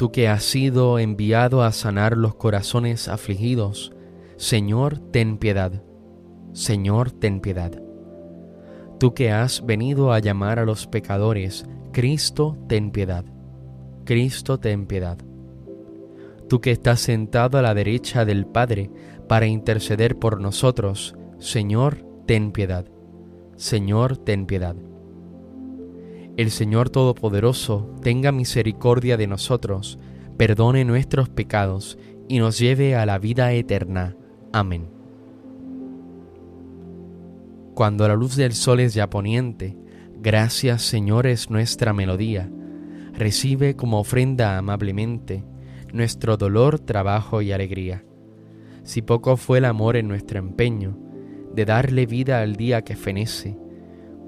tú que has sido enviado a sanar los corazones afligidos, Señor, ten piedad. Señor, ten piedad. Tú que has venido a llamar a los pecadores, Cristo, ten piedad. Cristo, ten piedad. Tú que estás sentado a la derecha del Padre para interceder por nosotros, Señor, ten piedad. Señor, ten piedad. El Señor Todopoderoso tenga misericordia de nosotros, perdone nuestros pecados y nos lleve a la vida eterna. Amén. Cuando la luz del sol es ya poniente, gracias Señor es nuestra melodía. Recibe como ofrenda amablemente nuestro dolor, trabajo y alegría. Si poco fue el amor en nuestro empeño, de darle vida al día que fenece,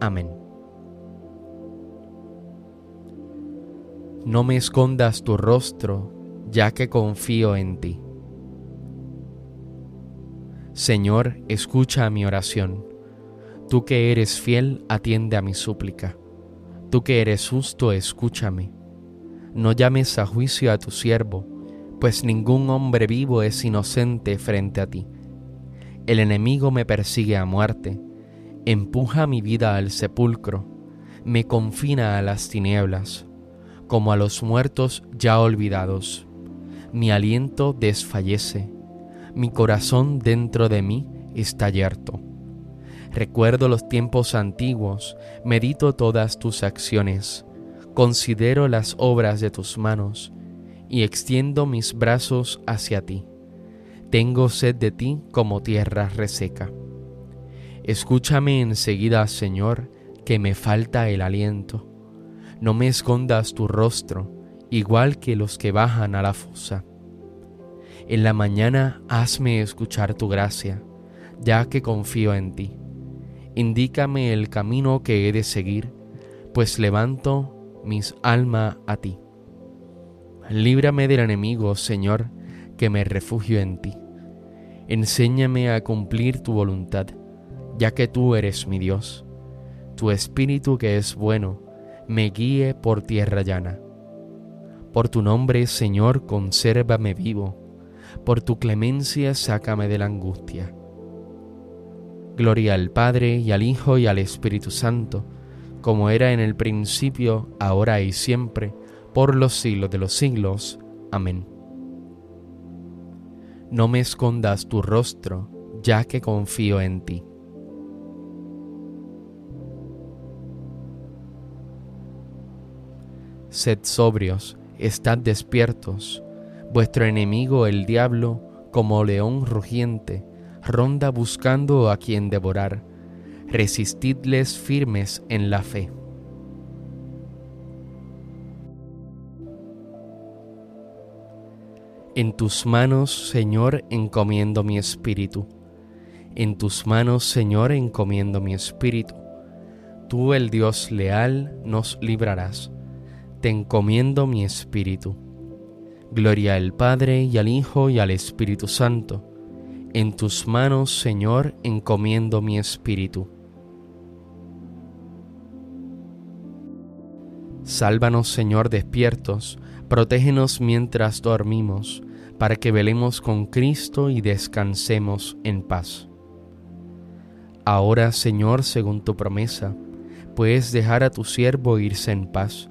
Amén. No me escondas tu rostro, ya que confío en ti. Señor, escucha mi oración. Tú que eres fiel, atiende a mi súplica. Tú que eres justo, escúchame. No llames a juicio a tu siervo, pues ningún hombre vivo es inocente frente a ti. El enemigo me persigue a muerte empuja mi vida al sepulcro, me confina a las tinieblas, como a los muertos ya olvidados. Mi aliento desfallece, mi corazón dentro de mí está yerto. Recuerdo los tiempos antiguos, medito todas tus acciones, considero las obras de tus manos y extiendo mis brazos hacia ti. Tengo sed de ti como tierra reseca. Escúchame enseguida, Señor, que me falta el aliento. No me escondas tu rostro, igual que los que bajan a la fosa. En la mañana hazme escuchar tu gracia, ya que confío en ti. Indícame el camino que he de seguir, pues levanto mis alma a ti. Líbrame del enemigo, Señor, que me refugio en ti. Enséñame a cumplir tu voluntad ya que tú eres mi Dios. Tu espíritu que es bueno, me guíe por tierra llana. Por tu nombre, Señor, consérvame vivo. Por tu clemencia, sácame de la angustia. Gloria al Padre y al Hijo y al Espíritu Santo, como era en el principio, ahora y siempre, por los siglos de los siglos. Amén. No me escondas tu rostro, ya que confío en ti. Sed sobrios, estad despiertos. Vuestro enemigo el diablo, como león rugiente, ronda buscando a quien devorar. Resistidles firmes en la fe. En tus manos, Señor, encomiendo mi espíritu. En tus manos, Señor, encomiendo mi espíritu. Tú, el Dios leal, nos librarás. Te encomiendo mi espíritu. Gloria al Padre y al Hijo y al Espíritu Santo. En tus manos, Señor, encomiendo mi espíritu. Sálvanos, Señor, despiertos, protégenos mientras dormimos para que velemos con Cristo y descansemos en paz. Ahora, Señor, según tu promesa, puedes dejar a tu siervo irse en paz,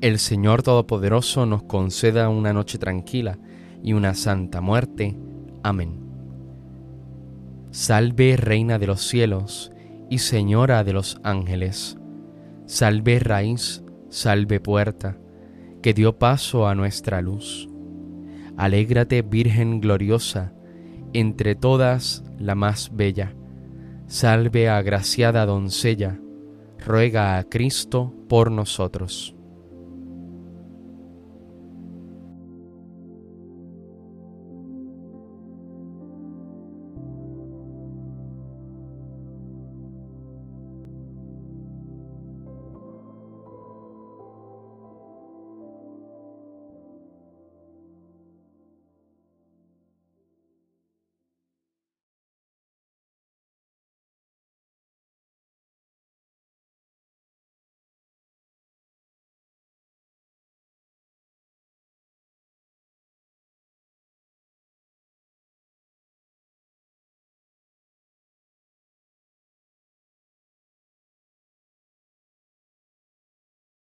El Señor Todopoderoso nos conceda una noche tranquila y una santa muerte. Amén. Salve Reina de los cielos y Señora de los ángeles. Salve raíz, salve puerta que dio paso a nuestra luz. Alégrate, Virgen gloriosa, entre todas la más bella. Salve, agraciada doncella, ruega a Cristo por nosotros.